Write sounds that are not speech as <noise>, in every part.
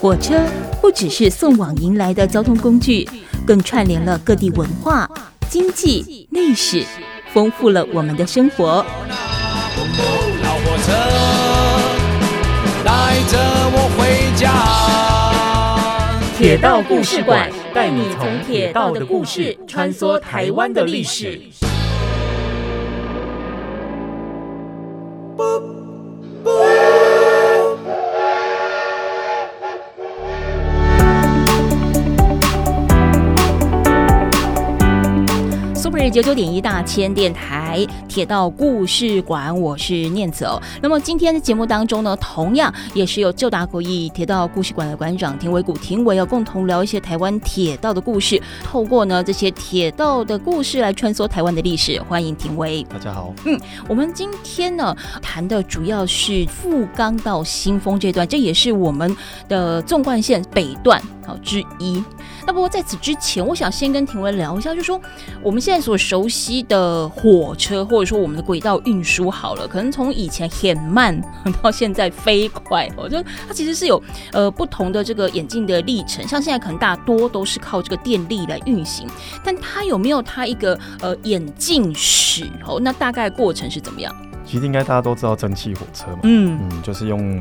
火车不只是送往迎来的交通工具，更串联了各地文化、经济、历史，丰富了我们的生活。老火车带着我回家。铁道故事馆带你从铁道的故事穿梭台湾的历史。九九点一大千电台。铁道故事馆，我是念慈哦。那么今天的节目当中呢，同样也是由旧达国际铁道故事馆的馆长田维谷庭维要共同聊一些台湾铁道的故事，透过呢这些铁道的故事来穿梭台湾的历史。欢迎庭维，大家好。嗯，我们今天呢谈的主要是富冈到新丰这段，这也是我们的纵贯线北段好之一。那不过在此之前，我想先跟庭维聊一下，就说我们现在所熟悉的火车，或者说我们的轨道运输，好了，可能从以前很慢到现在飞快，我觉得它其实是有呃不同的这个演进的历程。像现在可能大多都是靠这个电力来运行，但它有没有它一个呃演进史？哦，那大概过程是怎么样？其实应该大家都知道蒸汽火车嘛，嗯嗯，就是用。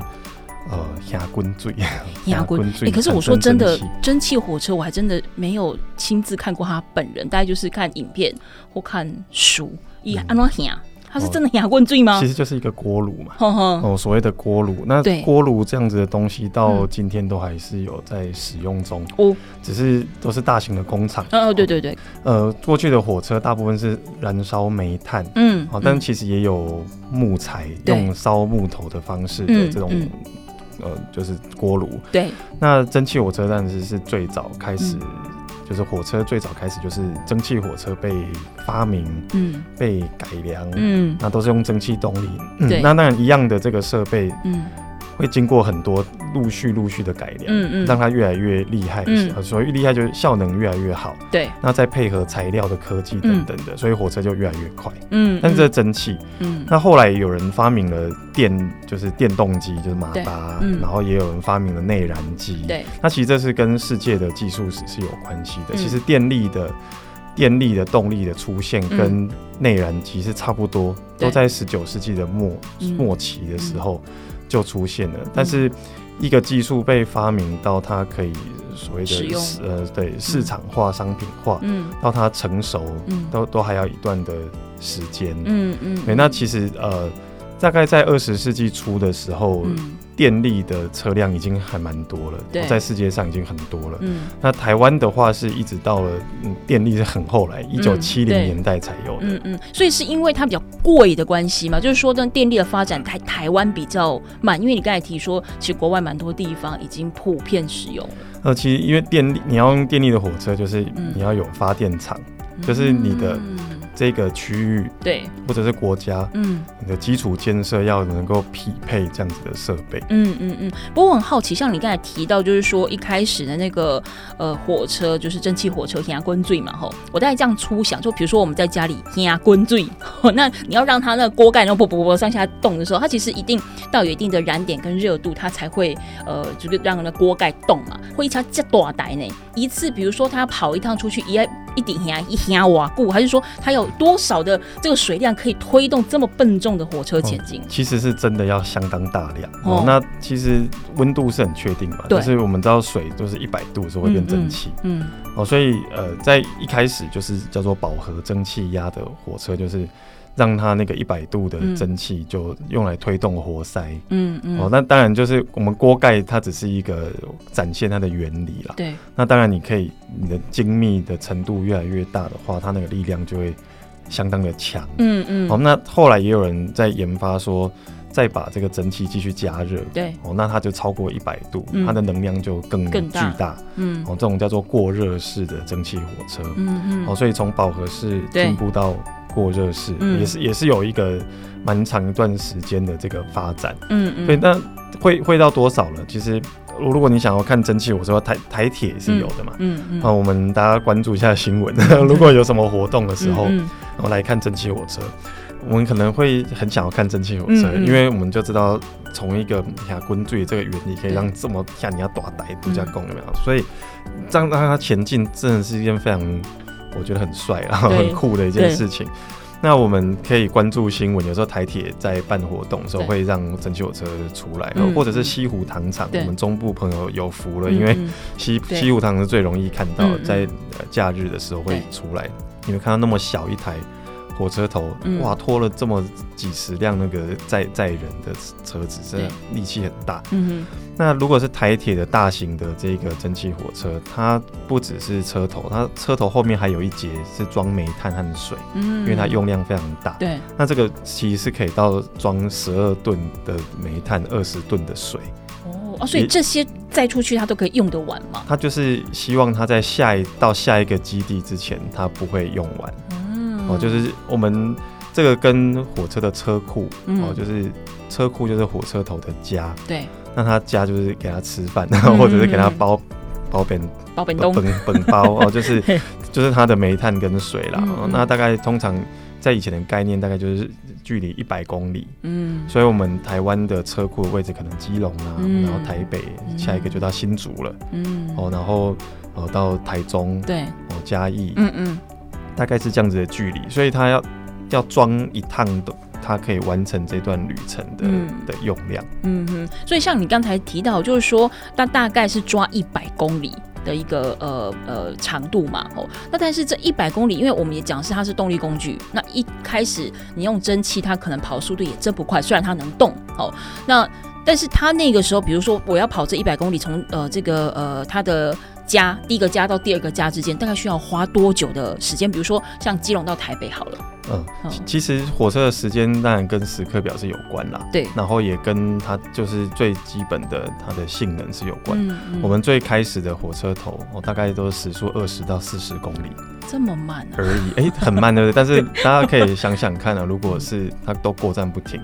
呃，牙滚嘴，<laughs> 牙滚嘴。可是我说真的，蒸汽火车我还真的没有亲自看过他本人，大概就是看影片或看书。以安怎压？它是真的压滚嘴吗？其实就是一个锅炉嘛。呵呵哦，所谓的锅炉，那锅炉这样子的东西到今天都还是有在使用中。哦，只是都是大型的工厂。哦，对对对。呃，过去的火车大部分是燃烧煤炭。嗯。好，但其实也有木材，用烧木头的方式的这种。呃，就是锅炉。对。那蒸汽火车站是是最早开始，嗯、就是火车最早开始就是蒸汽火车被发明，嗯，被改良，嗯，那都是用蒸汽动力。嗯、对。那一样的这个设备，嗯。会经过很多陆续陆续的改良，嗯嗯，让它越来越厉害，嗯，所以厉害就是效能越来越好，对。那再配合材料的科技等等的，所以火车就越来越快，嗯。但是这蒸汽，嗯，那后来有人发明了电，就是电动机，就是马达，然后也有人发明了内燃机，对。那其实这是跟世界的技术史是有关系的。其实电力的电力的动力的出现跟内燃机是差不多，都在十九世纪的末末期的时候。就出现了，但是一个技术被发明到它可以所谓的呃对市场化、商品化，嗯，到它成熟，嗯，都都还要一段的时间，嗯嗯，对，那其实呃。大概在二十世纪初的时候，嗯、电力的车辆已经还蛮多了，对在世界上已经很多了。嗯，那台湾的话是一直到了，嗯，电力是很后来，一九七零年代才有的。嗯嗯，所以是因为它比较贵的关系嘛？就是说，跟电力的发展台台湾比较慢，因为你刚才提说，其实国外蛮多地方已经普遍使用了。呃，其实因为电力，你要用电力的火车，就是你要有发电厂，嗯、就是你的。这个区域对，或者是国家，嗯，你的基础建设要能够匹配这样子的设备，嗯嗯嗯。不过我很好奇，像你刚才提到，就是说一开始的那个呃火车，就是蒸汽火车压滚嘴嘛，吼，我大概这样粗想，就比如说我们在家里压滚嘴，<laughs> 那你要让它那个锅盖然后啵啵啵上下动的时候，它其实一定到有一定的燃点跟热度，它才会呃，就是让那锅盖动嘛，会一下这多大呢？一次比如说他跑一趟出去，一一顶压一压瓦固，还是说它有？多少的这个水量可以推动这么笨重的火车前进？哦，其实是真的要相当大量。哦，那其实温度是很确定嘛？对。就是我们知道水就是一百度是会变蒸汽。嗯。哦，所以呃，在一开始就是叫做饱和蒸汽压的火车，就是让它那个一百度的蒸汽就用来推动活塞。嗯嗯。哦，那当然就是我们锅盖它只是一个展现它的原理啦。对。那当然你可以，你的精密的程度越来越大的话，它那个力量就会。相当的强，嗯嗯，好，那后来也有人在研发说，再把这个蒸汽继续加热，对，哦，那它就超过一百度，它的能量就更巨大，嗯，哦，这种叫做过热式的蒸汽火车，嗯嗯，哦，所以从饱和式进步到过热式，也是也是有一个蛮长一段时间的这个发展，嗯嗯，所以那会会到多少呢？其实。如果你想要看蒸汽火车，台台铁也是有的嘛。嗯嗯。那、我们大家关注一下新闻，<laughs> 如果有什么活动的时候，嗯嗯、然后来看蒸汽火车。我们可能会很想要看蒸汽火车，因为我们就知道从一个下滚坠这个原理可以让这么像你要大台度假功有没有？所以这样让它前进真的是一件非常我觉得很帅然后很酷的一件事情。那我们可以关注新闻，有时候台铁在办活动的时候会让蒸汽火车出来，或者是西湖糖厂，我们中部朋友有福了，因为西西湖糖是最容易看到，在假日的时候会出来，你会看到那么小一台。火车头哇，拖了这么几十辆那个载载人的车子，真的力气很大。嗯，那如果是台铁的大型的这个蒸汽火车，它不只是车头，它车头后面还有一节是装煤炭和水，嗯，因为它用量非常大。对，那这个其实是可以到装十二吨的煤炭，二十吨的水。哦，所以这些载出去它都可以用得完吗？它就是希望它在下一到下一个基地之前，它不会用完。哦，就是我们这个跟火车的车库，嗯、哦，就是车库就是火车头的家，对，那他家就是给他吃饭，然后 <laughs> 或者是给他包包 <laughs> 本包本东本本包哦，就是 <laughs> 就是他的煤炭跟水啦。那大概通常在以前的概念，大概就是距离一百公里，嗯，所以我们台湾的车库的位置可能基隆啊，嗯、然后台北下一个就到新竹了，嗯，哦，然后哦到台中，对，哦嘉义，嗯嗯。大概是这样子的距离，所以他要要装一趟的，他可以完成这段旅程的、嗯、的用量。嗯哼，所以像你刚才提到，就是说，它大概是抓一百公里的一个呃呃长度嘛，哦，那但是这一百公里，因为我们也讲是它是动力工具，那一开始你用蒸汽，它可能跑速度也真不快，虽然它能动，哦，那但是它那个时候，比如说我要跑这一百公里，从呃这个呃它的。家第一个家到第二个家之间，大概需要花多久的时间？比如说像基隆到台北好了。嗯，其实火车的时间当然跟时刻表是有关啦。对，然后也跟它就是最基本的它的性能是有关。嗯嗯。我们最开始的火车头，哦大概都是时速二十到四十公里。这么慢啊？而已，哎、欸，很慢对不对？但是大家可以想想看啊，如果是它都过站不停。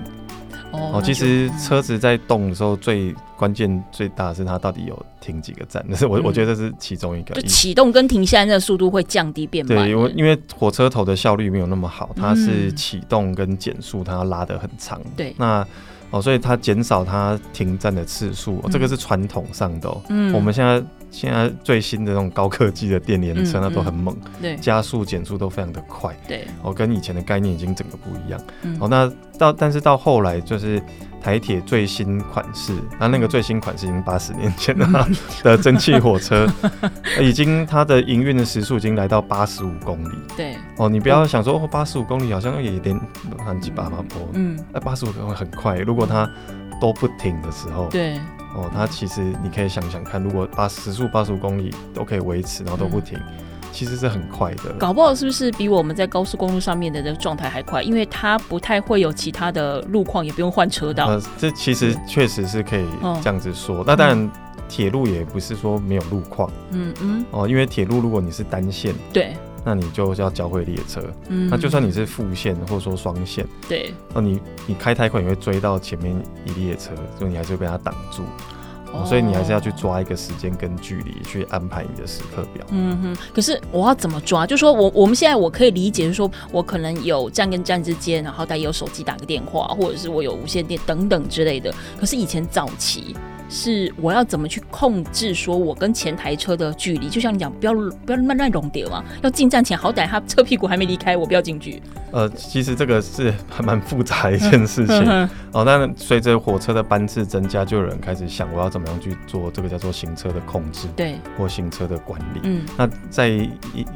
哦，其实车子在动的时候，最关键最大的是它到底有停几个站，但 <laughs> 是我我觉得这是其中一个。就启动跟停下来的速度会降低变慢。对，因为因为火车头的效率没有那么好，它是启动跟减速它要拉得很长。对，那哦，所以它减少它停站的次数，这个是传统上的。嗯，我们现在。现在最新的那种高科技的电联车，那都很猛，对，加速减速都非常的快，对，哦，跟以前的概念已经整个不一样，哦，那到但是到后来就是台铁最新款式，那那个最新款式已经八十年前了 <laughs> 的蒸汽火车，已经它的营运的时速已经来到八十五公里，对，哦，你不要想说哦，八十五公里好像也有点很几百万波，嗯，那八十五公里很快，如果它都不停的时候，对。哦，它其实你可以想想看，如果把时速八十五公里都可以维持，然后都不停，嗯、其实是很快的。搞不好是不是比我们在高速公路上面的这个状态还快？因为它不太会有其他的路况，也不用换车道。呃，这其实确实是可以这样子说。哦、那当然，铁路也不是说没有路况。嗯嗯。哦，因为铁路如果你是单线，对。那你就要交会列车，嗯，那就算你是副线或者说双线，对，那你你开太快，你会追到前面一列车，所以你还是会被它挡住，哦，所以你还是要去抓一个时间跟距离去安排你的时刻表。嗯哼，可是我要怎么抓？就是说我我们现在我可以理解，就是说我可能有站跟站之间，然后带有手机打个电话，或者是我有无线电等等之类的。可是以前早期。是我要怎么去控制？说我跟前台车的距离，就像你讲，不要不要乱乱融掉嘛。要进站前，好歹他车屁股还没离开，我不要进去。呃，其实这个是还蛮复杂的一件事情哦。但随着火车的班次增加，就有人开始想，我要怎么样去做这个叫做行车的控制，对，或行车的管理。嗯，那在一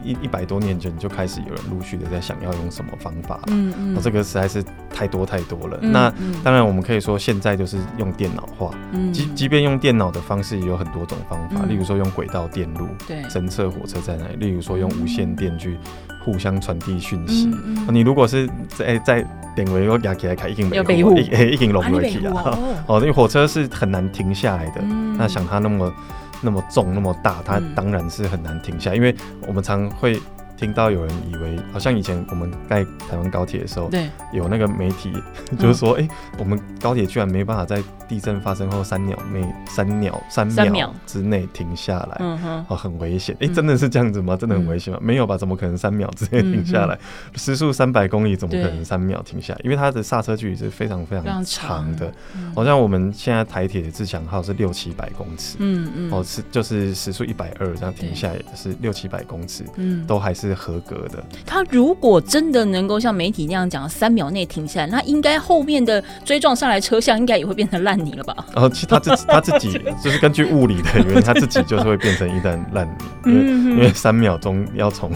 一一百多年前就开始有人陆续的在想要用什么方法。嗯嗯，这个实在是太多太多了。那当然，我们可以说现在就是用电脑化。嗯。即便用电脑的方式也有很多种方法，嗯、例如说用轨道电路，对，侦测火车在哪里；例如说用无线电去互相传递讯息。嗯嗯、你如果是在在电位又压起来开，已经没有，<laughs> 已经龙了起啊！<laughs> 哦，因为火车是很难停下来的。嗯、那想它那么那么重那么大，它当然是很难停下来，因为我们常会听到有人以为，好像以前我们盖台湾高铁的时候，对，有那个媒体就是说，哎、嗯欸，我们高铁居然没办法在地震发生后三秒内、三秒、三秒之内停下来，嗯哼，哦，很危险。哎、欸，真的是这样子吗？真的很危险吗？嗯、没有吧？怎么可能三秒之内停下来？嗯、时速三百公里，怎么可能三秒停下来？因为它的刹车距离是非常非常长。的，好像我们现在台铁的自强号是六七百公尺，嗯嗯，哦是就是时速一百二这样停下来是六七百公尺，嗯，都还是合格的。他如果真的能够像媒体那样讲，三秒内停下来，那应该后面的追撞上来车厢应该也会变成烂泥了吧？然后其他自他自己 <laughs> 就是根据物理的原因，他自己就是会变成一滩烂泥，因为因为三秒钟要从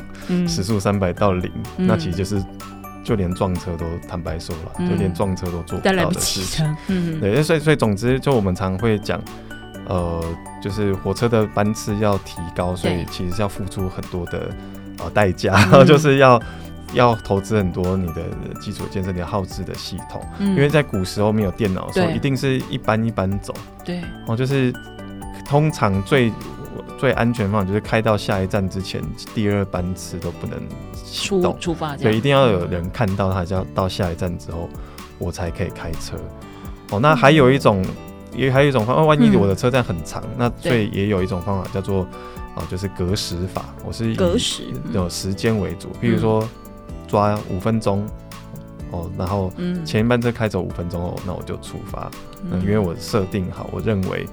时速三百到零，那其实就是就连撞车都坦白说了，就连撞车都做不到的事情。嗯，对，所以所以总之，就我们常会讲。呃，就是火车的班次要提高，所以其实是要付出很多的呃代价，嗯、<laughs> 就是要要投资很多你的基础建设，你的耗资的系统。嗯、因为在古时候没有电脑的时候，一定是一班一班走。对，哦，就是通常最最安全方法就是开到下一站之前，第二班次都不能出出发，对，一定要有人看到他，就要到下一站之后，我才可以开车。哦，那还有一种。嗯也还有一种方法，万一我的车站很长，嗯、那所以也有一种方法叫做，哦，就是隔时法。我是以隔时有时间为主，比如说抓五分钟，哦，然后前一班车开走五分钟哦，那我就出发。嗯，因为我设定好，我认为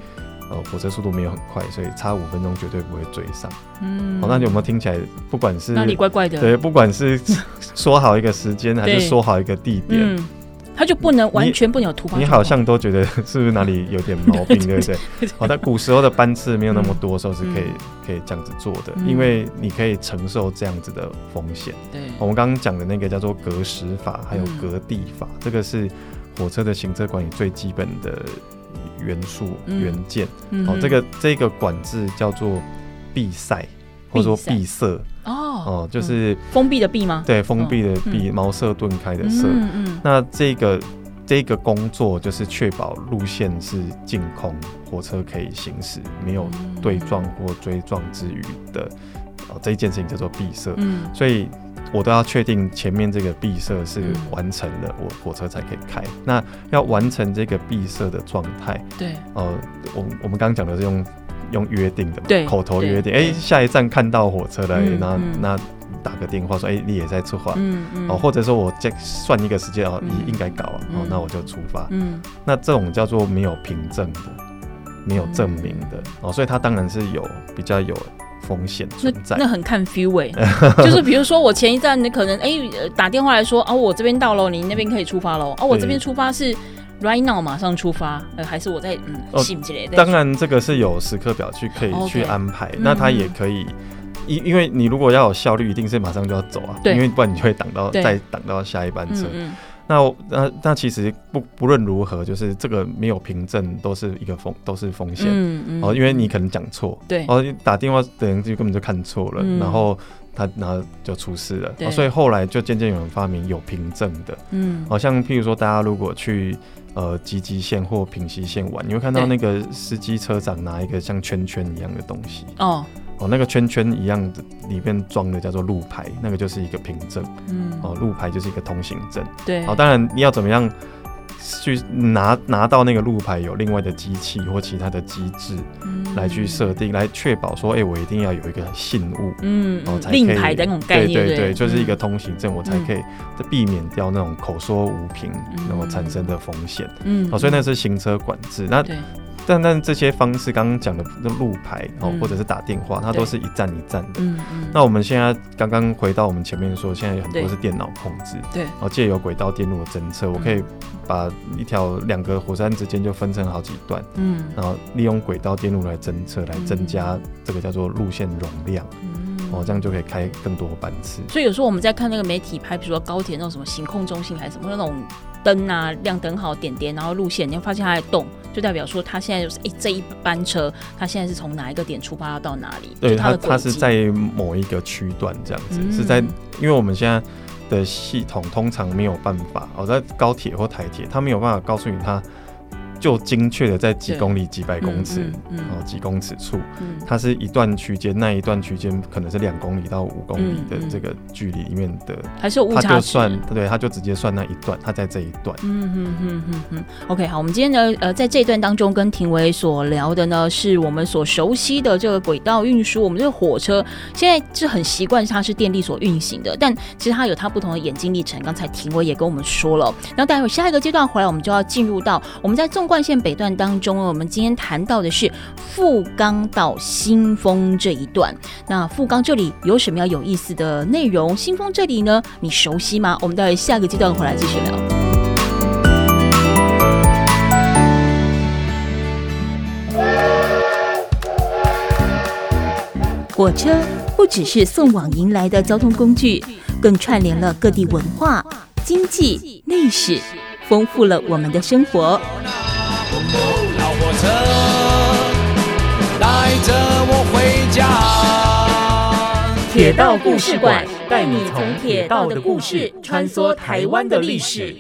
呃火车速度没有很快，所以差五分钟绝对不会追上。嗯，哦，那你有没有听起来，不管是哪里怪怪的？对，不管是 <laughs> 说好一个时间，还是说好一个地点。嗯他就不能完全不能有突发，你好像都觉得是不是哪里有点毛病，<laughs> 对不对？好，在古时候的班次没有那么多的时候是可以可以这样子做的，因为你可以承受这样子的风险。对，我们刚刚讲的那个叫做隔时法，还有隔地法，这个是火车的行车管理最基本的元素元件。好，这个这个管制叫做闭塞，或者说闭塞。哦，就是封闭的闭吗？对，封闭的闭，茅塞顿开的塞。嗯嗯。那这个这个工作就是确保路线是净空，火车可以行驶，没有对撞或追撞之余的。哦，这一件事情叫做闭塞。嗯。所以我都要确定前面这个闭塞是完成了，我火车才可以开。那要完成这个闭塞的状态，对。呃，我我们刚刚讲的是用。用约定的嘛，口头约定，哎，下一站看到火车了，那那打个电话说，哎，你也在出发，嗯哦，或者说我再算一个时间哦，你应该搞啊，哦，那我就出发，嗯，那这种叫做没有凭证的，没有证明的，哦，所以它当然是有比较有风险存在，那很看 feel 哎，<laughs> 就是比如说我前一站你可能哎打电话来说，哦，我这边到了，你那边可以出发喽，哦，我这边出发是。Right now，马上出发，呃，还是我在嗯，哦，当然，这个是有时刻表去可以去安排，那他也可以，因因为你如果要有效率，一定是马上就要走啊，因为不然你就会挡到再挡到下一班车。那那那其实不不论如何，就是这个没有凭证都是一个风都是风险，嗯嗯，哦，因为你可能讲错，对，哦，打电话的人就根本就看错了，然后。他然后就出事了，对。所以后来就渐渐有人发明有凭证的，嗯，好像譬如说大家如果去呃集集线或平溪线玩，你会看到那个司机车长拿一个像圈圈一样的东西，哦。哦，那个圈圈一样的里面装的叫做路牌，那个就是一个凭证，嗯，哦，路牌就是一个通行证，对，好，当然你要怎么样？去拿拿到那个路牌，有另外的机器或其他的机制来去设定，嗯、来确保说，哎、欸，我一定要有一个信物，嗯，然后才可以令牌的那种概念，对对对，就是一个通行证，嗯、我才可以避免掉那种口说无凭然后产生的风险，嗯，哦，所以那是行车管制，那。但但这些方式，刚刚讲的那路牌哦，或者是打电话，它都是一站一站的。嗯嗯。那我们现在刚刚回到我们前面说，现在有很多是电脑控制。对。然后借由轨道电路的侦测，我可以把一条两个火车站之间就分成好几段。嗯。然后利用轨道电路来侦测，来增加这个叫做路线容量。嗯。哦，这样就可以开更多班次。所以有时候我们在看那个媒体拍，比如说高铁那种什么行控中心还是什么那种。灯啊，亮灯好点点，然后路线你会发现它在动，就代表说它现在就是哎、欸、这一班车，它现在是从哪一个点出发要到哪里？对，它它是在某一个区段这样子，嗯、是在因为我们现在的系统通常没有办法，哦，在高铁或台铁，它没有办法告诉你它就精确的在几公里、几百公尺，然后几公尺处，嗯它是一段区间，那一段区间可能是两公里到五公里的这个距离里面的，还是有误差值，他就算对，他就直接算那一段，他在这一段。嗯嗯嗯嗯嗯。OK，好，我们今天呢，呃，在这一段当中跟庭伟所聊的呢，是我们所熟悉的这个轨道运输，我们这个火车现在是很习惯它是电力所运行的，但其实它有它不同的演进历程。刚才庭伟也跟我们说了，然后待会下一个阶段回来，我们就要进入到我们在纵冠线北段当中，我们今天谈到的是富冈到新丰这一段。那富冈这里有什么样有意思的内容？新丰这里呢，你熟悉吗？我们待会下个阶段回来继续聊。火车不只是送往迎来的交通工具，更串联了各地文化、经济、历史，丰富了我们的生活。铁道故事馆带你从铁道的故事穿梭台湾的历史。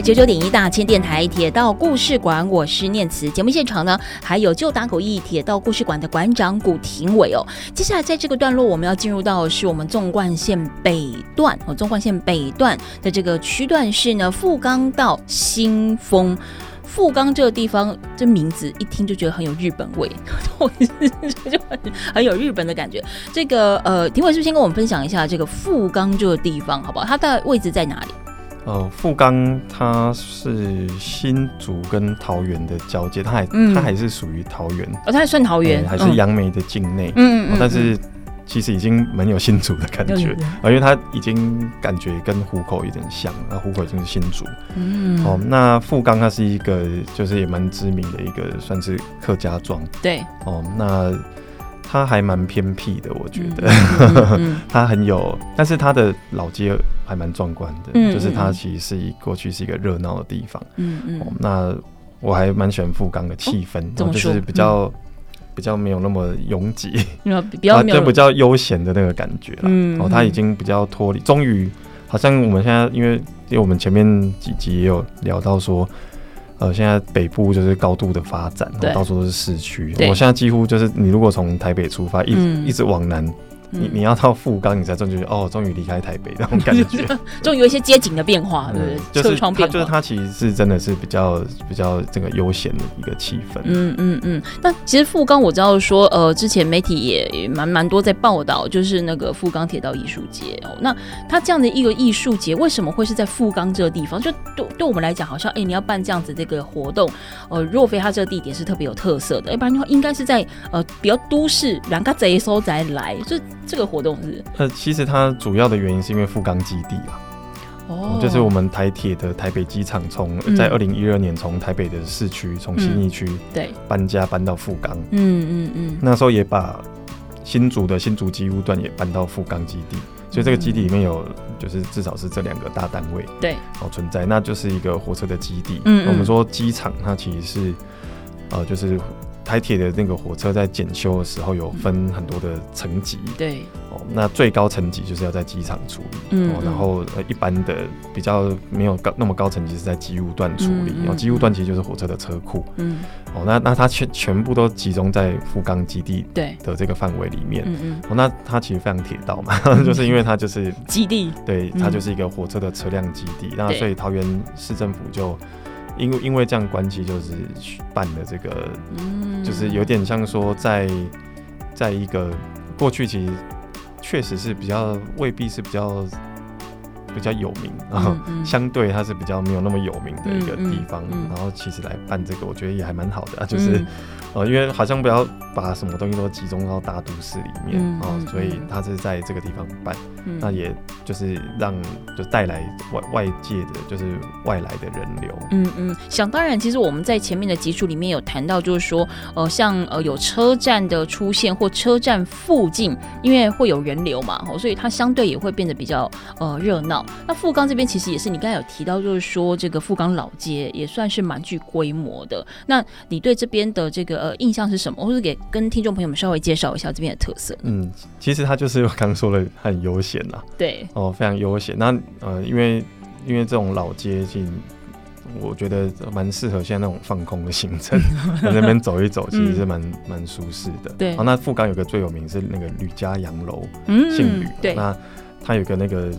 九九点一大千电台铁道故事馆，我是念慈。节目现场呢，还有旧打狗驿铁道故事馆的馆长古庭伟哦。接下来在这个段落，我们要进入到的是我们纵贯线北段哦。纵贯线北段的这个区段是呢，富冈到新丰。富冈这个地方，这名字一听就觉得很有日本味，就很很有日本的感觉。这个呃，庭伟是不是先跟我们分享一下这个富冈这个地方，好不好？它的位置在哪里？呃，富冈它是新竹跟桃园的交界，它还、嗯、它还是属于桃园，哦，它还算桃园，还是杨梅的境内，嗯，但是其实已经蛮有新竹的感觉，啊、嗯，因为它已经感觉跟湖口有点像，那湖口已经是新竹，嗯，哦，那富冈它是一个就是也蛮知名的一个算是客家庄，对，哦，那。它还蛮偏僻的，我觉得，<laughs> 它很有，但是它的老街还蛮壮观的，嗯、就是它其实是一过去是一个热闹的地方，嗯嗯、哦，那我还蛮喜欢富冈的气氛，哦、就是比较、嗯、比较没有那么拥挤，<laughs> 比较就比较悠闲的那个感觉了，嗯，哦，它已经比较脱离，终于好像我们现在因为因为我们前面几集也有聊到说。呃，现在北部就是高度的发展，对到处都是市区。我现在几乎就是，你如果从台北出发，一、嗯、一直往南。你你要到富冈，你才终于哦，终于离开台北那种感觉，<laughs> 终于有一些街景的变化，对不对？就是它，就是它其实是真的是比较比较这个悠闲的一个气氛。嗯嗯嗯。那其实富冈我知道说，呃，之前媒体也蛮蛮多在报道，就是那个富冈铁道艺术节哦。那它这样的一个艺术节，为什么会是在富冈这个地方？就对对我们来讲，好像哎、欸，你要办这样子这个活动，呃，若非它这个地点是特别有特色的，要不然的话应该是在呃比较都市两个贼收宅来就。这个活动是？呃，其实它主要的原因是因为富冈基地啊，哦，就是我们台铁的台北机场从在二零一二年从台北的市区从新义区对。搬家搬到富冈，嗯嗯嗯，那时候也把新竹的新竹机务段也搬到富冈基地，所以这个基地里面有就是至少是这两个大单位对。哦存在，那就是一个火车的基地。嗯，我们说机场它其实是呃就是。台铁的那个火车在检修的时候有分很多的层级，对。哦，那最高层级就是要在机场处理，嗯，然后一般的比较没有高那么高层级是在机务段处理，然后机务段其实就是火车的车库，嗯，哦，那那它全全部都集中在富冈基地对。的这个范围里面，嗯嗯，哦，那它其实非常铁道嘛，<laughs> 就是因为它就是基地，对，它就是一个火车的车辆基地，那所以桃园市政府就。因为因为这样关系，就是办的这个，嗯、就是有点像说在在一个过去，其实确实是比较未必是比较比较有名，然后相对它是比较没有那么有名的一个地方，然后其实来办这个，我觉得也还蛮好的，啊就是。嗯呃，因为好像不要把什么东西都集中到大都市里面啊、嗯嗯，所以他是在这个地方办，嗯、那也就是让就带来外外界的就是外来的人流。嗯嗯，想当然，其实我们在前面的集数里面有谈到，就是说，呃，像呃有车站的出现或车站附近，因为会有人流嘛，哦所以它相对也会变得比较呃热闹。那富冈这边其实也是你刚才有提到，就是说这个富冈老街也算是蛮具规模的。那你对这边的这个呃印象是什么？或者给跟听众朋友们稍微介绍一下这边的特色？嗯，其实它就是我刚刚说的很悠闲呐。对，哦，非常悠闲。那呃，因为因为这种老街景我觉得蛮适合现在那种放空的行程，<laughs> 在那边走一走，其实是蛮蛮、嗯、舒适的。对，哦，那富冈有个最有名是那个吕家洋楼，嗯，姓吕。对，那它有个那个，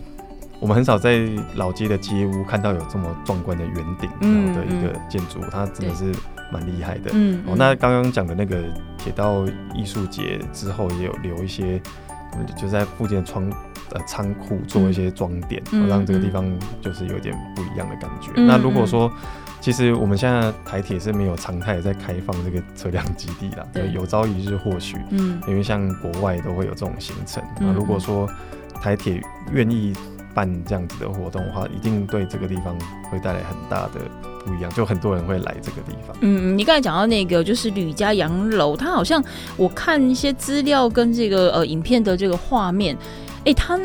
我们很少在老街的街屋看到有这么壮观的圆顶然后的一个建筑，它真的是蛮厉害的。嗯，哦，那刚刚讲的那个铁道艺术节之后，也有留一些，就在附近的窗。呃，仓库做一些装点，嗯、让这个地方就是有点不一样的感觉。嗯、那如果说，其实我们现在台铁是没有常态在开放这个车辆基地啦，对，有朝一日或许，嗯，因为像国外都会有这种行程。那、嗯、如果说台铁愿意办这样子的活动的话，一定对这个地方会带来很大的不一样，就很多人会来这个地方。嗯，你刚才讲到那个就是吕家洋楼，它好像我看一些资料跟这个呃影片的这个画面。哎、欸，他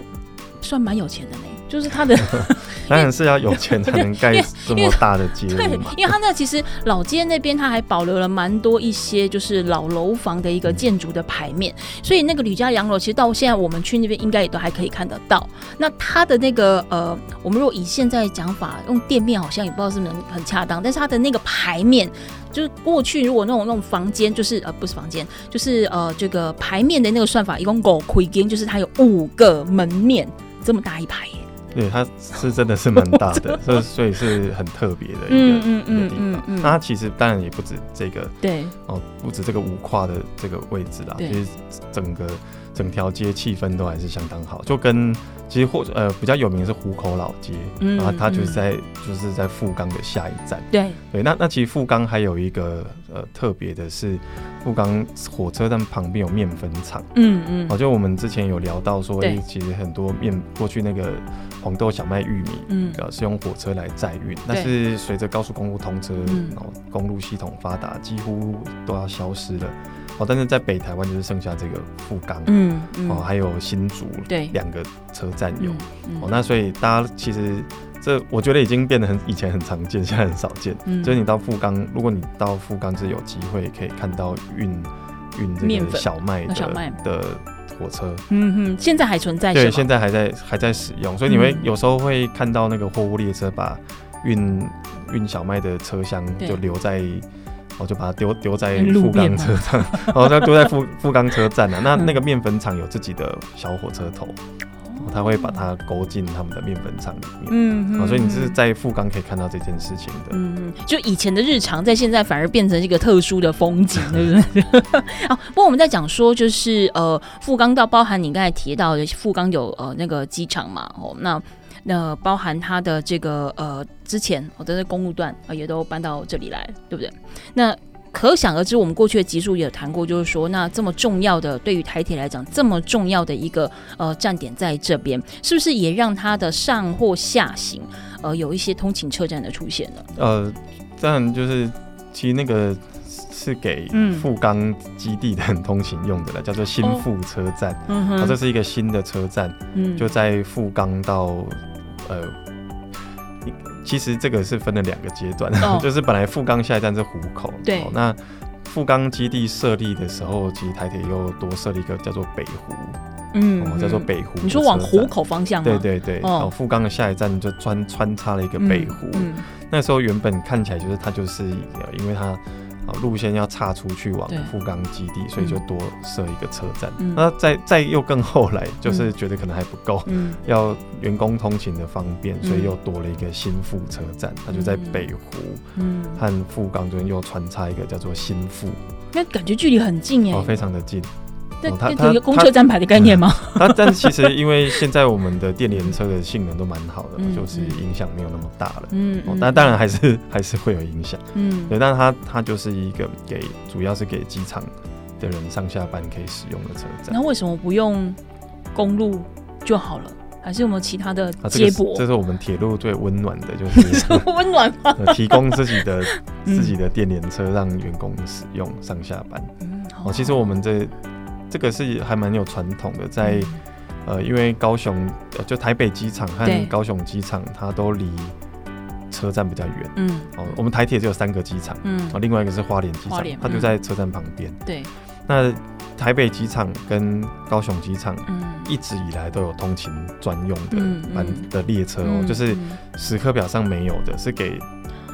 算蛮有钱的呢，就是他的 <laughs> <laughs> 当然是要有钱才能盖这么大的街。对，因为它那其实老街那边它还保留了蛮多一些就是老楼房的一个建筑的牌面，嗯、所以那个吕家洋楼其实到现在我们去那边应该也都还可以看得到。那它的那个呃，我们如果以现在讲法用店面好像也不知道是不是很恰当，但是它的那个牌面。就是过去如果那种那种房间，就是呃不是房间，就是呃这个牌面的那个算法，一共五开间，就是它有五个门面这么大一排耶。对，它是真的是蛮大的，<laughs> 所以所以是很特别的一个嗯嗯嗯嗯嗯。那它其实当然也不止这个，对哦，不止这个五跨的这个位置啦，其实整个整条街气氛都还是相当好，就跟。其实或者呃比较有名是湖口老街，嗯，然后它就是在、嗯、就是在富冈的下一站。对对，那那其实富冈还有一个呃特别的是，富冈火车站旁边有面粉厂。嗯嗯。哦，就我们之前有聊到说，哎，其实很多面过去那个黄豆、小麦、玉米，嗯，呃是用火车来载运，但是随着高速公路通车，然后公路系统发达，几乎都要消失了。哦，但是在北台湾就是剩下这个富冈，嗯，嗯，哦，还有新竹，对，两个车站有，哦，那所以大家其实这我觉得已经变得很以前很常见，现在很少见。嗯，就是你到富冈，如果你到富冈，是有机会可以看到运运这个小麦的小麦。的火车，嗯哼，现在还存在，对，现在还在还在使用，所以你会有时候会看到那个货物列车把运运小麦的车厢就留在。我就把它丢丢在富冈 <laughs> 车站，然后它丢在富富冈车站了。那那个面粉厂有自己的小火车头，他会把它勾进他们的面粉厂里面。嗯，所以你是在富冈可以看到这件事情的。嗯，就以前的日常，在现在反而变成一个特殊的风景，对不对？啊，<laughs> 不过我们在讲说，就是呃，富冈到包含你刚才提到的富冈有呃那个机场嘛，哦，那。那包含它的这个呃，之前我的公路段啊，也都搬到这里来，对不对？那可想而知，我们过去的集数也有谈过，就是说，那这么重要的对于台铁来讲，这么重要的一个呃站点在这边，是不是也让它的上或下行呃有一些通勤车站的出现呢？呃，这样就是其实那个是给富冈基地的通勤用的了，嗯、叫做新富车站。哦、嗯哼，这是一个新的车站，嗯，就在富冈到。呃，其实这个是分了两个阶段，oh. <laughs> 就是本来富冈下一站是湖口，对，那富冈基地设立的时候，其实台铁又多设立一个叫做北湖，嗯，嗯，叫做北湖。你说往湖口方向吗？对对对，oh. 然后富冈的下一站就穿穿插了一个北湖，嗯嗯、那时候原本看起来就是它就是因为它。路线要岔出去往富冈基地，所以就多设一个车站。嗯、那再再又更后来，就是觉得可能还不够，嗯、要员工通勤的方便，所以又多了一个新富车站。它、嗯、就在北湖嗯。和富冈中间又穿插一个叫做新富，那感觉距离很近耶，哦，非常的近。它它一个公车站牌的概念吗？它但其实因为现在我们的电联车的性能都蛮好的，嗯、就是影响没有那么大了。嗯，嗯，但当然还是还是会有影响。嗯，对，但是它它就是一个给主要是给机场的人上下班可以使用的车站。那为什么不用公路就好了？还是有没有其他的接驳？啊这是我们铁路最温暖的，就是温暖吗？<laughs> 提供自己的自己的电联车让员工使用上下班。嗯，哦，其实我们这。这个是还蛮有传统的，在呃，因为高雄就台北机场和高雄机场，它都离车站比较远。嗯，哦，我们台铁只有三个机场，嗯，哦，另外一个是花莲机场，它就在车站旁边。对，那台北机场跟高雄机场，嗯，一直以来都有通勤专用的班的列车哦，就是时刻表上没有的，是给。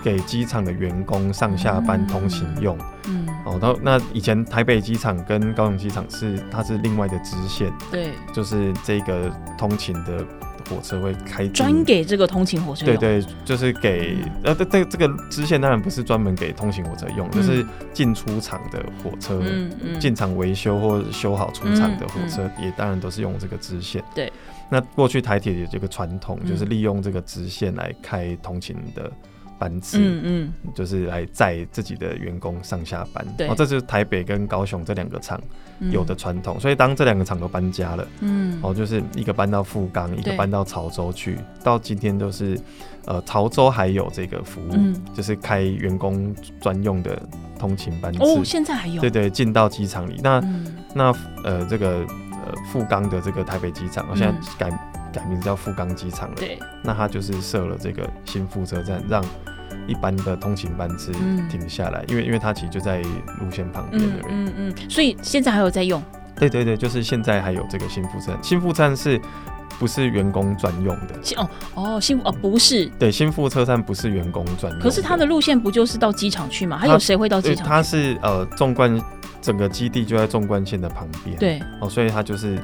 给机场的员工上下班通勤用，嗯，哦，那那以前台北机场跟高雄机场是它是另外的支线，对，就是这个通勤的火车会开专给这个通勤火车用，对对，就是给呃这这这个支线当然不是专门给通勤火车用，嗯、就是进出厂的火车，嗯嗯，进厂维修或修好出厂的火车也当然都是用这个支线，对。那过去台铁有这个传统，就是利用这个支线来开通勤的。班次，嗯嗯，就是来载自己的员工上下班。对，哦，这就是台北跟高雄这两个厂有的传统。所以当这两个厂都搬家了，嗯，哦，就是一个搬到富冈，一个搬到潮州去，到今天都是，呃，潮州还有这个服务，就是开员工专用的通勤班次。哦，现在还有？对对，进到机场里。那那呃，这个呃富冈的这个台北机场，我现在改改名字叫富冈机场了。对，那它就是设了这个新富车站，让一般的通勤班次停下来，嗯、因为因为它其实就在路线旁边的。嗯嗯，所以现在还有在用？对对对，就是现在还有这个新富站。新富站是不是员工专用的？哦哦，新哦不是。对，新富车站不是员工专用。可是它的路线不就是到机场去吗？还有谁会到机场？它是呃纵贯整个基地就在纵贯线的旁边。对哦，所以它就是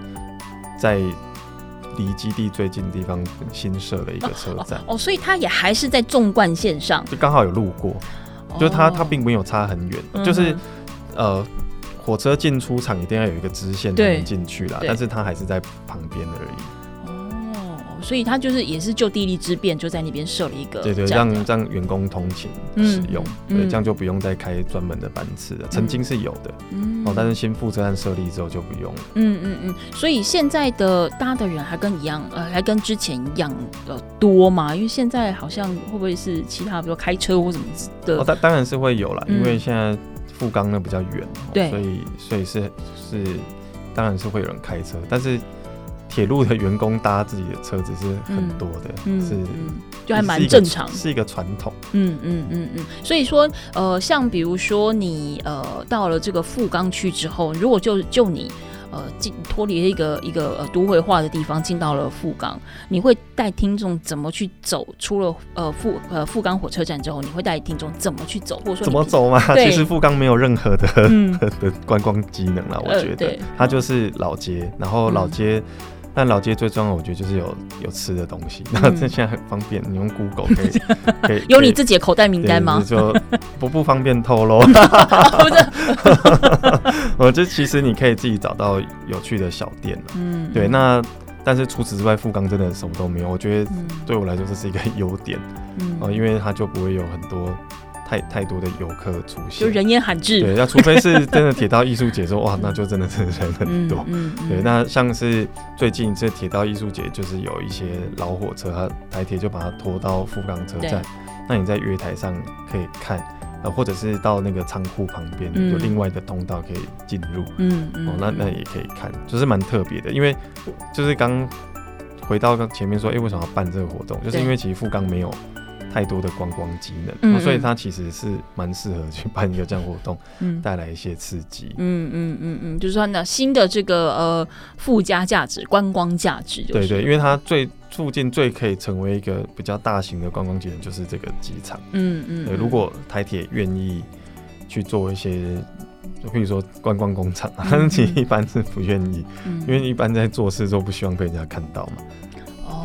在。离基地最近的地方新设了一个车站。哦，哦，所以它也还是在纵贯线上，就刚好有路过，哦、就它它并没有差很远，嗯、就是呃火车进出场一定要有一个支线才能进去啦，但是它还是在旁边而已。所以他就是也是就地利之便，就在那边设了一个，对对，让让员工通勤使用，对，这样就不用再开专门的班次了。曾经是有的，嗯哦，但是新富车站设立之后就不用了。嗯嗯嗯。所以现在的搭的人还跟一样，呃，还跟之前一样的多吗？因为现在好像会不会是其他，比如开车或什么的？哦，当当然是会有啦，因为现在富冈那比较远，对，所以所以是是，当然是会有人开车，但是。铁路的员工搭自己的车子是很多的，嗯、是、嗯、就还蛮正常，是一个传统。嗯嗯嗯嗯，所以说呃，像比如说你呃到了这个富冈区之后，如果就就你呃进脱离了一个一个呃都会化的地方，进到了富冈，你会带听众怎么去走？出了呃富呃富冈火车站之后，你会带听众怎么去走？或者说怎么走嘛？其实富冈没有任何的、嗯、的观光机能了，我觉得、呃、它就是老街，然后老街。嗯但老街最重要的，我觉得就是有有吃的东西。那这现在很方便，你用 Google 可以可以有你自己的口袋名单吗？就不不方便透露。<laughs> <laughs> 我这其实你可以自己找到有趣的小店。嗯，对。那但是除此之外，富冈真的什么都没有。我觉得对我来说这是一个 <laughs> 优点。嗯，因为它就不会有很多。太太多的游客出现，就人烟罕至。对，那除非是真的铁道艺术节说哇，<laughs> 那就真的是人很多。嗯，嗯，对，那像是最近这铁道艺术节，就是有一些老火车，它台铁就把它拖到富冈车站。那你在月台上可以看，呃，或者是到那个仓库旁边，嗯、有另外的通道可以进入。嗯嗯。哦，那那也可以看，就是蛮特别的，因为就是刚回到刚前面说，哎、欸，为什么要办这个活动？就是因为其实富冈没有。太多的观光机能，嗯嗯，所以它其实是蛮适合去办一个这样活动，带来一些刺激。嗯嗯嗯嗯，就是说呢新的这个呃附加价值，观光价值，就是。对对，因为它最附近最可以成为一个比较大型的观光景点，就是这个机场。嗯嗯，对，如果台铁愿意去做一些，就比如说观光工厂，但是 <laughs> 其实一般是不愿意，嗯、因为一般在做事都不希望被人家看到嘛。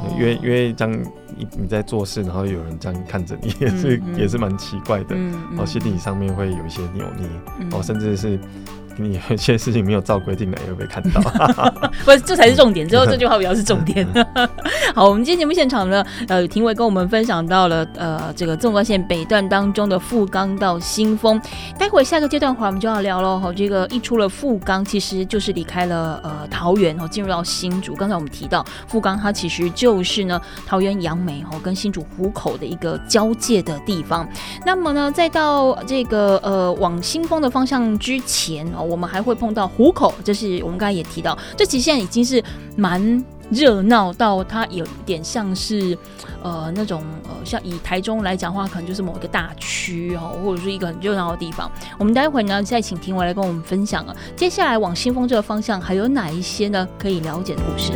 哦，因为因为这样。你你在做事，然后有人这样看着你，也是、嗯嗯、也是蛮奇怪的，然后心理上面会有一些扭捏，嗯、然后甚至是。你有些事情没有照规定来，也会被看到。<laughs> 不是，这才是重点。之后这句话比较是重点。<laughs> 好，我们今天节目现场呢，呃，庭伟跟我们分享到了呃这个纵贯线北段当中的富冈到新丰。待会下个阶段的话，我们就要聊了哈。这个一出了富冈，其实就是离开了呃桃园哦，进入到新竹。刚才我们提到富冈，它其实就是呢桃园杨梅哦跟新竹湖口的一个交界的地方。那么呢，再到这个呃往新丰的方向之前哦。我们还会碰到湖口，就是我们刚才也提到，这其实现在已经是蛮热闹到它有一点像是呃那种呃像以台中来讲话，可能就是某一个大区哦，或者是一个很热闹的地方。我们待会呢再请庭维来跟我们分享啊，接下来往新丰这个方向还有哪一些呢可以了解的故事？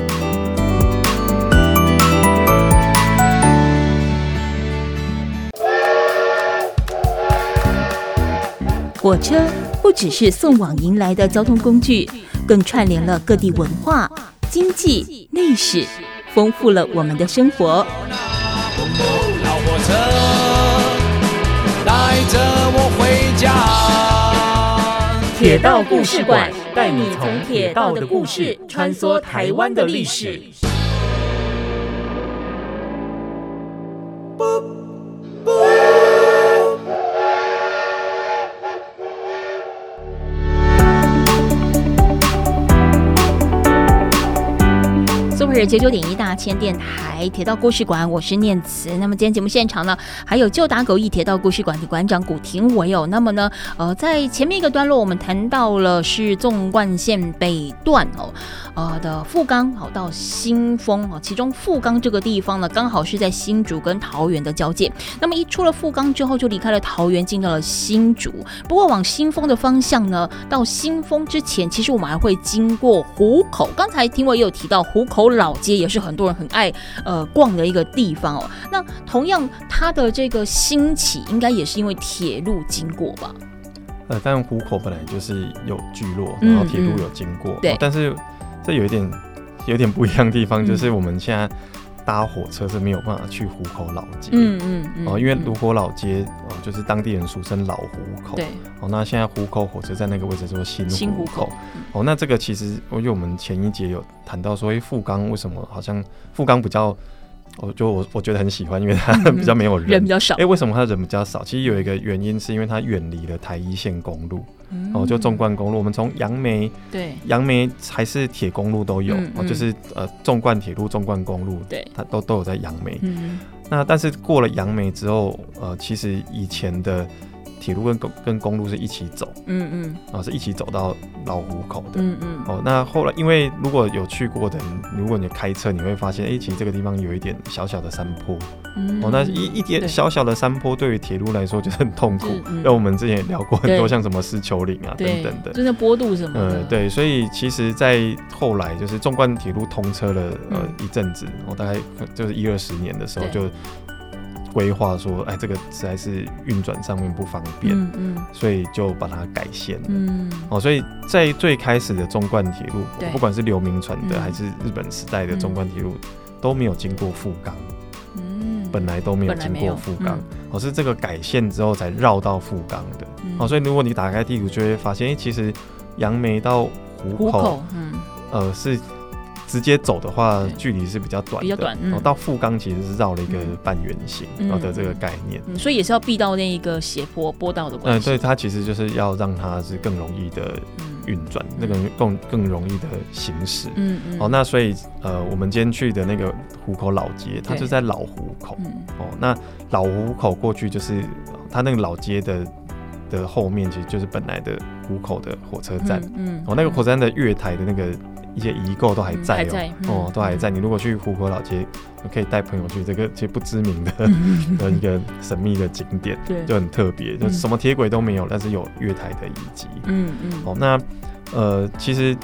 火车不只是送往迎来的交通工具，更串联了各地文化、经济、历史，丰富了我们的生活。老火车带着我回家。铁道故事馆带你从铁道的故事穿梭台湾的历史。九九点一大千电台铁道故事馆，我是念慈。那么今天节目现场呢，还有旧打狗驿铁道故事馆的馆长古廷伟哦。那么呢，呃，在前面一个段落，我们谈到了是纵贯线北段哦。呃的富冈好到新丰啊，其中富冈这个地方呢，刚好是在新竹跟桃园的交界。那么一出了富冈之后，就离开了桃园，进到了新竹。不过往新丰的方向呢，到新丰之前，其实我们还会经过湖口。刚才庭维也有提到湖口老老街，也是很多人很爱呃逛的一个地方哦。那同样，它的这个兴起应该也是因为铁路经过吧？呃，但虎口本来就是有聚落，然后铁路有经过，嗯嗯、对，但是。这有一点有点不一样的地方，嗯、就是我们现在搭火车是没有办法去湖口老街，嗯嗯，嗯哦，因为湖口老街哦，就是当地人俗称老湖口，对，哦，那现在湖口火车站那个位置叫做新新湖口。哦，那这个其实因为我们前一节有谈到说，哎，富冈为什么好像富冈比较。我就我我觉得很喜欢，因为它比较没有人，<laughs> 人比较少。哎，为什么它人比较少？其实有一个原因，是因为它远离了台一线公路，哦，就纵贯公路。我们从杨梅，对，杨梅还是铁公路都有，哦，就是呃纵贯铁路、纵贯公路，对，它都都有在杨梅。那但是过了杨梅之后，呃，其实以前的。铁路跟公跟公路是一起走，嗯嗯，啊是一起走到老湖口的，嗯嗯，哦，那后来因为如果有去过的，如果你开车，你会发现，哎、欸，其实这个地方有一点小小的山坡，嗯，哦，那一一点小小的山坡对于铁路来说就是很痛苦，因为、嗯、我们之前也聊过很多，像什么狮球岭啊等等的，真的坡度什么的，嗯，对，所以其实，在后来就是纵贯铁路通车了呃一阵子，我、哦、大概就是一二十年的时候就。规划说，哎，这个实在是运转上面不方便，嗯嗯，所以就把它改线了，嗯，哦，所以在最开始的纵贯铁路，不管是刘铭传的还是日本时代的纵贯铁路，嗯、都没有经过富冈，嗯，本来都没有经过富冈，哦、嗯，是这个改线之后才绕到富冈的，嗯、哦，所以如果你打开地图，就会发现，哎，其实杨梅到虎口嗯，呃是。直接走的话，距离是比较短的，比较短。嗯、到富冈其实是绕了一个半圆形，然后的这个概念、嗯嗯，所以也是要避到那一个斜坡坡道的关系。嗯，对，它其实就是要让它是更容易的运转，嗯、那个更更容易的行驶。嗯嗯。哦，那所以呃，我们今天去的那个湖口老街，它就在老湖口。嗯、哦，那老湖口过去就是它那个老街的的后面，其实就是本来的湖口的火车站。嗯。嗯哦，那个火车站的月台的那个。一些遗构都还在哦，在嗯、哦，都还在。你如果去湖口老街，你可以带朋友去这个其实不知名的 <laughs> 的一个神秘的景点，对，就很特别，就什么铁轨都没有，但是有月台的遗迹。嗯嗯。哦，那呃，其实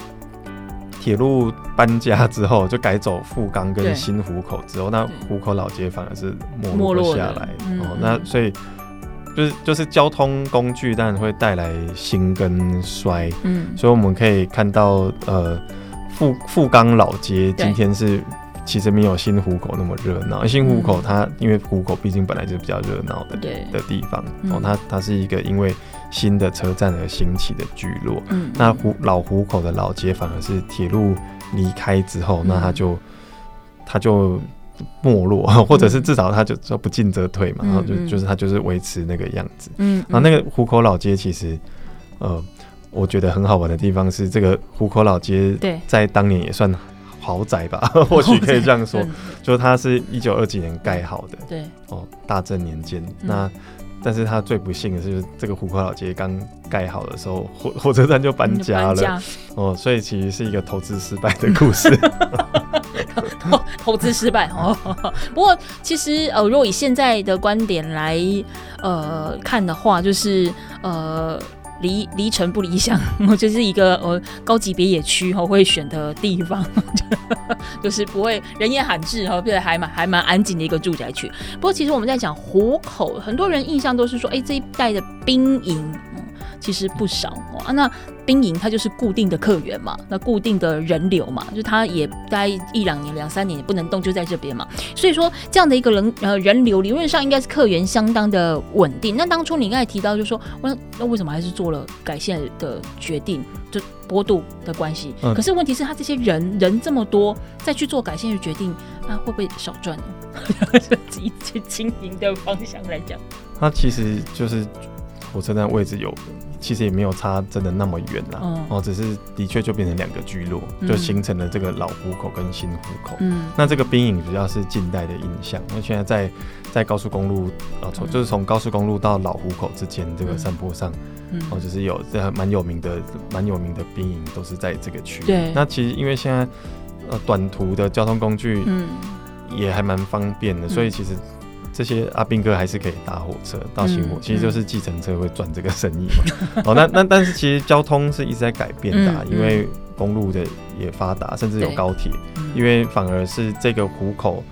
铁路搬家之后，就改走富冈跟新湖口之后，那湖口老街反而是没落下来。哦，那所以就是就是交通工具当然会带来兴跟衰。嗯，所以我们可以看到呃。富富冈老街今天是其实没有新湖口那么热闹，新湖口它因为湖口毕竟本来就比较热闹的对。的地方，哦，它它是一个因为新的车站而兴起的聚落。嗯，那湖老湖口的老街反而是铁路离开之后，嗯、那它就它就没落，<laughs> 或者是至少它就说不进则退嘛，嗯、然后就就是它就是维持那个样子。嗯，然后那个湖口老街其实呃。我觉得很好玩的地方是，这个湖口老街在当年也算豪宅吧，<laughs> 或许可以这样说，就它是一九二几年盖好的，对，哦，大正年间。嗯、那但是他最不幸的是，这个湖口老街刚盖好的时候，火 <laughs> 火车站就搬家了，家哦，所以其实是一个投资失败的故事。<laughs> 投资失败哦。不过其实呃，如果以现在的观点来呃看的话，就是呃。离离城不理想，<laughs> 我就是一个呃高级别野区哈会选的地方，<laughs> 就是不会人烟罕至哈，变得还蛮还蛮安静的一个住宅区。不过其实我们在讲湖口，很多人印象都是说，哎、这一带的兵营。其实不少啊，那兵营它就是固定的客源嘛，那固定的人流嘛，就它也待一两年、两三年也不能动，就在这边嘛。所以说这样的一个人呃人流，理论上应该是客源相当的稳定。那当初你刚才提到，就是说，那那为什么还是做了改线的决定？就坡度的关系。嗯、可是问题是他这些人人这么多，再去做改线的决定，那会不会少赚呢？<laughs> 以去经营的方向来讲，它其实就是火车站位置有。其实也没有差，真的那么远啦。哦，哦，只是的确就变成两个聚落，嗯、就形成了这个老湖口跟新湖口。嗯，那这个兵营主要是近代的印象。那现在在在高速公路，啊，从就是从高速公路到老湖口之间这个山坡上，嗯，哦，就是有这蛮有名的蛮有名的兵营，都是在这个区域。对，那其实因为现在呃短途的交通工具，嗯，也还蛮方便的，嗯、所以其实。这些阿兵哥还是可以搭火车到新火，嗯、其实就是计程车会赚这个生意嘛。嗯、<laughs> 哦，那那但是其实交通是一直在改变的，因为公路的也发达，甚至有高铁。嗯、因为反而是这个湖口，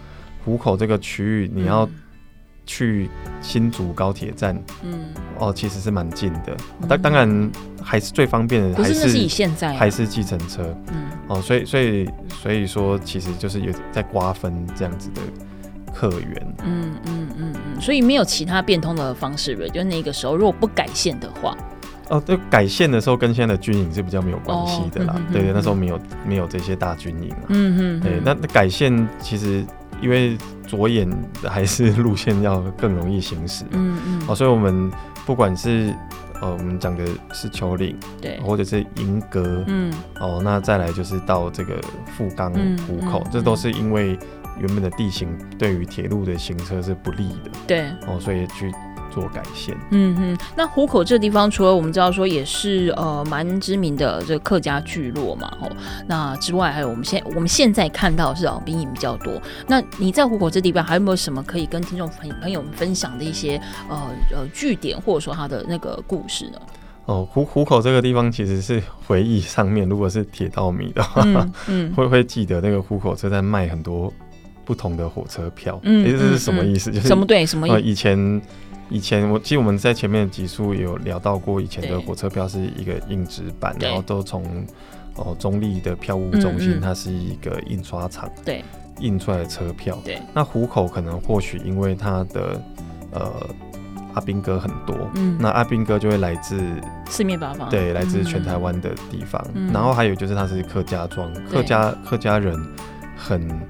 湖口这个区域，你要去新竹高铁站，嗯，哦，其实是蛮近的。但、嗯、当然还是最方便的，还是，是以现在还是计程车。嗯，哦，所以所以所以说，其实就是有在瓜分这样子的。客源，嗯嗯嗯嗯，所以没有其他变通的方式了。就那个时候，如果不改线的话，哦，对，改线的时候跟现在的军营是比较没有关系的啦。哦、对对，那时候没有没有这些大军营啊。嗯嗯，对，那那改线其实因为着眼还是路线要更容易行驶。嗯嗯，哦，所以我们不管是呃我们讲的是丘陵，对，或者是银阁，嗯，哦，那再来就是到这个富冈湖口，嗯嗯、这都是因为。原本的地形对于铁路的行车是不利的，对哦，所以去做改线。嗯哼，那湖口这个地方，除了我们知道说也是呃蛮知名的这个客家聚落嘛，哦，那之外还有我们现我们现在看到是老兵营比较多。那你在湖口这地方还有没有什么可以跟听众朋朋友们分享的一些呃呃据点，或者说它的那个故事呢？哦，湖湖口这个地方其实是回忆上面，如果是铁道迷的话，嗯，嗯会会记得那个湖口车站卖很多。不同的火车票，嗯，这是什么意思？<laughs> 就是什么？对什么意思？以前以前我记得我们在前面的集数有聊到过，以前的火车票是一个硬纸板，然后都从哦中立的票务中心，它是一个印刷厂，对，印出来的车票。对，那虎口可能或许因为它的呃阿兵哥很多，嗯，那阿兵哥就会来自四面八方，对，来自全台湾的地方。然后还有就是它是客家庄，客家客家人很。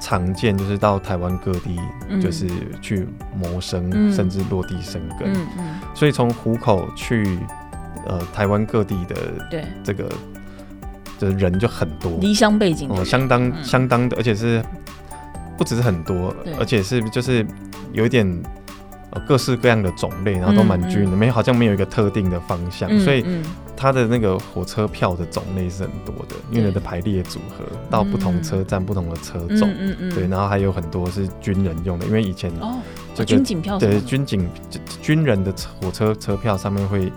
常见就是到台湾各地，就是去谋生，嗯、甚至落地生根。嗯嗯、所以从虎口去，呃，台湾各地的这个的人就很多，离乡背景哦，相当相当的，而且是不只是很多，而且是就是有一点。各式各样的种类，然后都蛮均的，没好像没有一个特定的方向，所以它的那个火车票的种类是很多的，因为它的排列组合到不同车站、不同的车种，对，然后还有很多是军人用的，因为以前这个军警票对军警军人的火车车票上面会。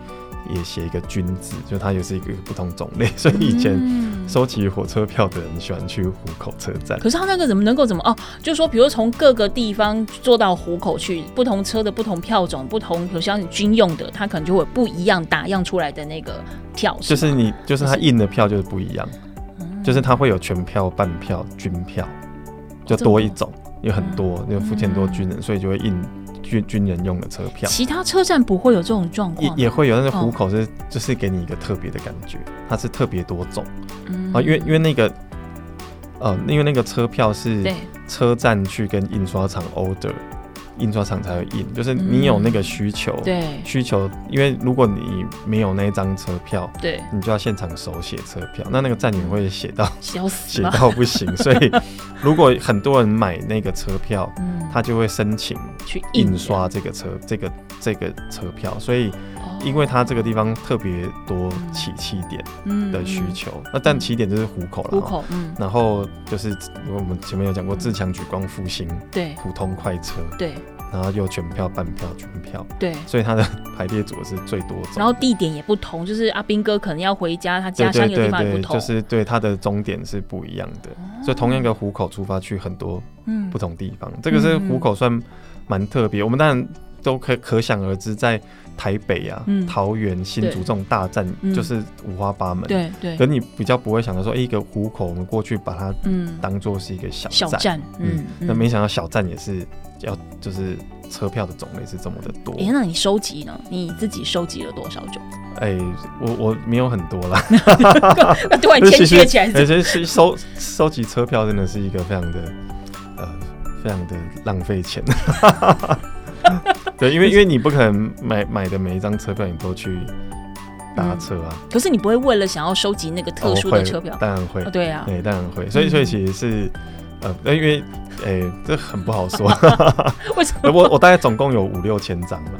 也写一个“军”字，就它也是一个不同种类，<laughs> 所以以前收集火车票的人喜欢去湖口车站。可是他那个怎么能够怎么哦？就是说，比如从各个地方坐到湖口去，不同车的不同票种，不同，比如像军用的，它可能就会不一样打样出来的那个票。就是你，就是他印的票就是不一样，就是他会有全票、半票、军票，就多一种，有很多，因为福建多军人，所以就会印。军军人用的车票，其他车站不会有这种状况，也也会有，但是虎口是、哦、就是给你一个特别的感觉，它是特别多种，嗯、啊，因为因为那个，呃，因为那个车票是车站去跟印刷厂 order，印刷厂才会印，就是你有那个需求，对、嗯、需求，因为如果你没有那一张车票，对，你就要现场手写车票，那那个站员会写到 <laughs> 写到不行，所以 <laughs> 如果很多人买那个车票，嗯，他就会申请去印刷这个车这个这个车票，所以。因为它这个地方特别多起起点的需求，那但起点就是虎口了。湖口，嗯。然后就是我们前面有讲过，自强举光复兴，对，普通快车，对。然后又全票、半票、全票，对。所以它的排列组是最多种。然后地点也不同，就是阿斌哥可能要回家，他家乡有地方也不同，就是对它的终点是不一样的。哦、所以同样一个虎口出发去很多不同地方，嗯、这个是虎口算蛮特别。嗯、我们当然都可可想而知在。台北啊，嗯、桃园、新竹这种大站就是五花八门，对对。可你比较不会想到说，欸、一个虎口，我们过去把它当做是一个小站，小站嗯，那、嗯、没想到小站也是要就是车票的种类是这么的多。哎、欸，那你收集呢？你自己收集了多少种？哎、欸，我我没有很多啦。那 <laughs> 突然间接起来是，<laughs> 其实收收集车票真的是一个非常的呃非常的浪费钱。对，因为因为你不可能买买的每一张车票你都去搭车啊、嗯。可是你不会为了想要收集那个特殊的车票？哦、当然会、哦。对啊，对，当然会。所以所以其实是呃，因为哎、欸，这很不好说。<laughs> 为什么？我我大概总共有五六千张了。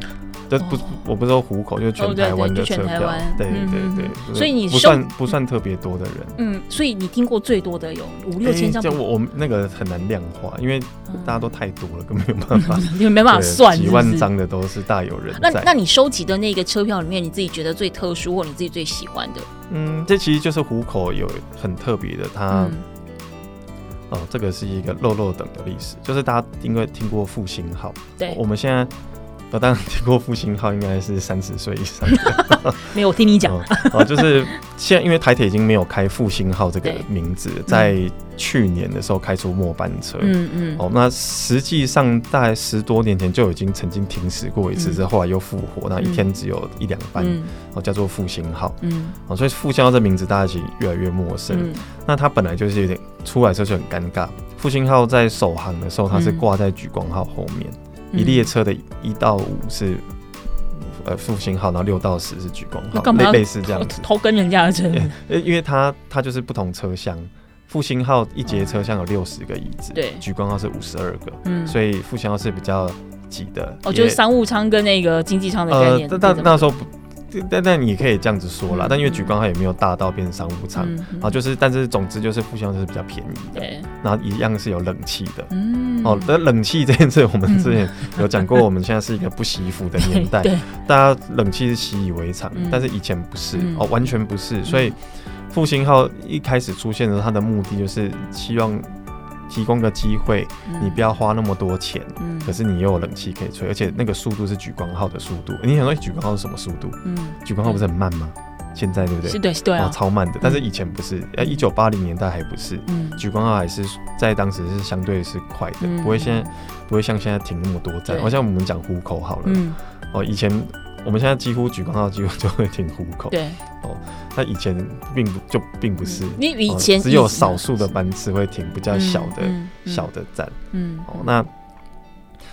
就不，我不是说虎口，就是全台湾的车票。对对对，所以你不算不算特别多的人。嗯，所以你听过最多的有五六千张。就我我们那个很难量化，因为大家都太多了，根本没有办法，<laughs> 你们没办法算。几万张的都是大有人在。那那你收集的那个车票里面，你自己觉得最特殊或你自己最喜欢的？嗯，这其实就是虎口有很特别的，它哦，这个是一个漏漏等的历史，就是大家因为听过复兴号，对，我们现在。我当然听过复兴号，应该是三十岁以上的。<laughs> 没有，我听你讲。哦，就是现在，因为台铁已经没有开复兴号这个名字，在去年的时候开出末班车。嗯嗯。哦，那实际上在十多年前就已经曾经停驶过一次，之后后来又复活，那一天只有一两班，哦，叫做复兴号。嗯。哦，所以复兴号这名字大家其实越来越陌生。那它本来就是有点出来的时候就很尴尬。复兴号在首航的时候，它是挂在莒光号后面。一列车的一到五是呃复兴号，然后六到十是莒光号，类类似这样子。偷跟人家的车，<laughs> 因为它它就是不同车厢。复兴号一节车厢有六十个椅子，对，莒光号是五十二个，嗯，所以复兴号是比较挤的。哦，就是商务舱跟那个经济舱的概念。呃，但那时候不。但但你可以这样子说啦，但因为莒光号也没有大到变成商务舱，啊，就是但是总之就是复兴号是比较便宜的，然后一样是有冷气的，嗯。哦，但冷气这件事我们之前有讲过，我们现在是一个不洗衣服的年代，<laughs> 大家冷气是习以为常，但是以前不是哦，完全不是，所以复兴号一开始出现的时候，它的目的就是希望。提供个机会，你不要花那么多钱，嗯、可是你又有冷气可以吹，而且那个速度是举光号的速度。你想说举光号是什么速度？嗯，举光号不是很慢吗？现在对不对？是对，是对啊，超慢的。但是以前不是，呃、嗯，一九八零年代还不是。嗯，举光号还是在当时是相对是快的，嗯、不会现在不会像现在停那么多站。好对像我们讲虎口好了，嗯、哦，以前。我们现在几乎举光号几乎就会停虎口。对哦，那以前并不就并不是，你以前只有少数的班次会停比较小的小的站。嗯哦，那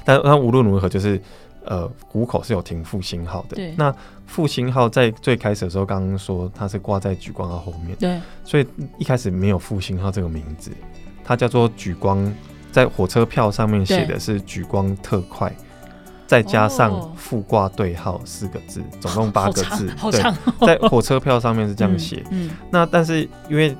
但那无论如何，就是呃虎口是有停复兴号的。对，那复兴号在最开始的时候，刚刚说它是挂在举光号后面。对，所以一开始没有复兴号这个名字，它叫做举光，在火车票上面写的是举光特快。再加上副挂对号四个字，总共八个字。对，在火车票上面是这样写。<laughs> 嗯，那但是因为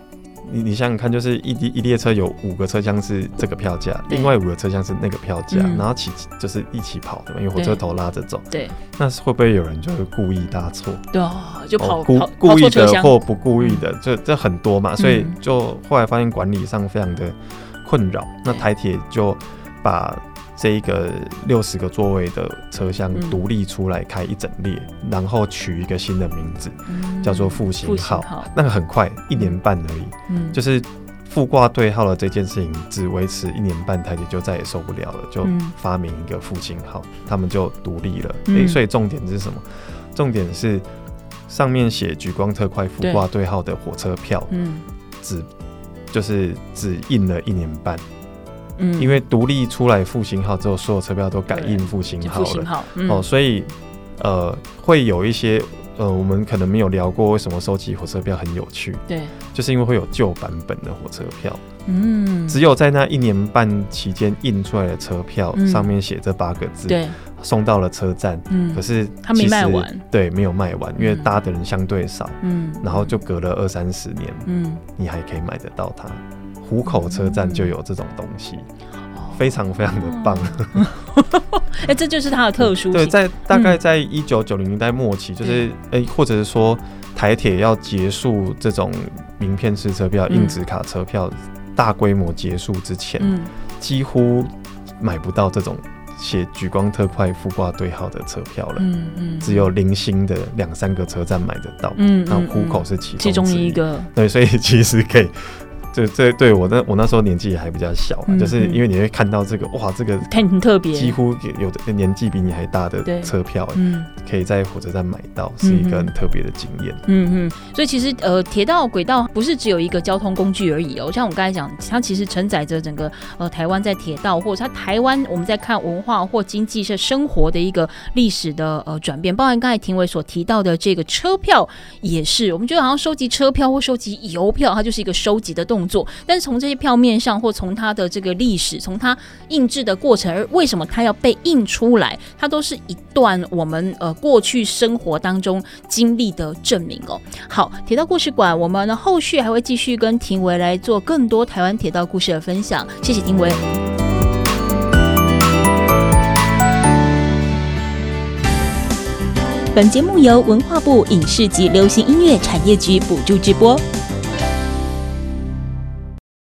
你你想想看，就是一一列车有五个车厢是这个票价，另外五个车厢是那个票价，然后起就是一起跑的嘛，因为火车头拉着走。对，那是会不会有人就是故意搭错？对，就跑故故意的或不故意的，这这很多嘛，所以就后来发现管理上非常的困扰。那台铁就把。这一个六十个座位的车厢独立出来开一整列，嗯、然后取一个新的名字，嗯、叫做复兴号。号那个很快，一年半而已。嗯，就是复挂对号的这件事情只维持一年半，台铁就再也受不了了，就发明一个复兴号，嗯、他们就独立了。嗯、所以重点是什么？重点是上面写莒光特快副挂对号的火车票，嗯，只就是只印了一年半。嗯，因为独立出来复兴号之后，所有车票都改印复兴号了，嗯、哦，所以呃会有一些。呃，我们可能没有聊过为什么收集火车票很有趣，对，就是因为会有旧版本的火车票，嗯，只有在那一年半期间印出来的车票，嗯、上面写这八个字，对，送到了车站，嗯，可是他没卖完，对，没有卖完，因为搭的人相对少，嗯，然后就隔了二三十年，嗯，你还可以买得到它，湖口车站就有这种东西。非常非常的棒，<laughs> 哎、欸，这就是它的特殊性。对，在大概在一九九零年代末期，嗯、就是哎、欸，或者是说台铁要结束这种名片式车票、硬纸卡车票大规模结束之前，嗯、几乎买不到这种写“举光特快副挂对号”的车票了。嗯嗯，只有零星的两三个车站买得到。嗯，然后虎口是其中其中一个。对，所以其实可以。这这对我那我那时候年纪也还比较小，嗯、就是因为你会看到这个哇，这个很特别，几乎有的年纪比你还大的车票，嗯，可以在火车站买到，是一个很特别的经验。嗯嗯，所以其实呃，铁道轨道不是只有一个交通工具而已哦，像我刚才讲，它其实承载着整个呃台湾在铁道或者它台湾我们在看文化或经济是生活的一个历史的呃转变，包含刚才庭伟所提到的这个车票也是，我们觉得好像收集车票或收集邮票，它就是一个收集的动作。动作，但是从这些票面上，或从它的这个历史，从它印制的过程，而为什么它要被印出来，它都是一段我们呃过去生活当中经历的证明哦。好，铁道故事馆，我们呢后续还会继续跟庭维来做更多台湾铁道故事的分享。谢谢庭维。本节目由文化部影视及流行音乐产业局补助直播。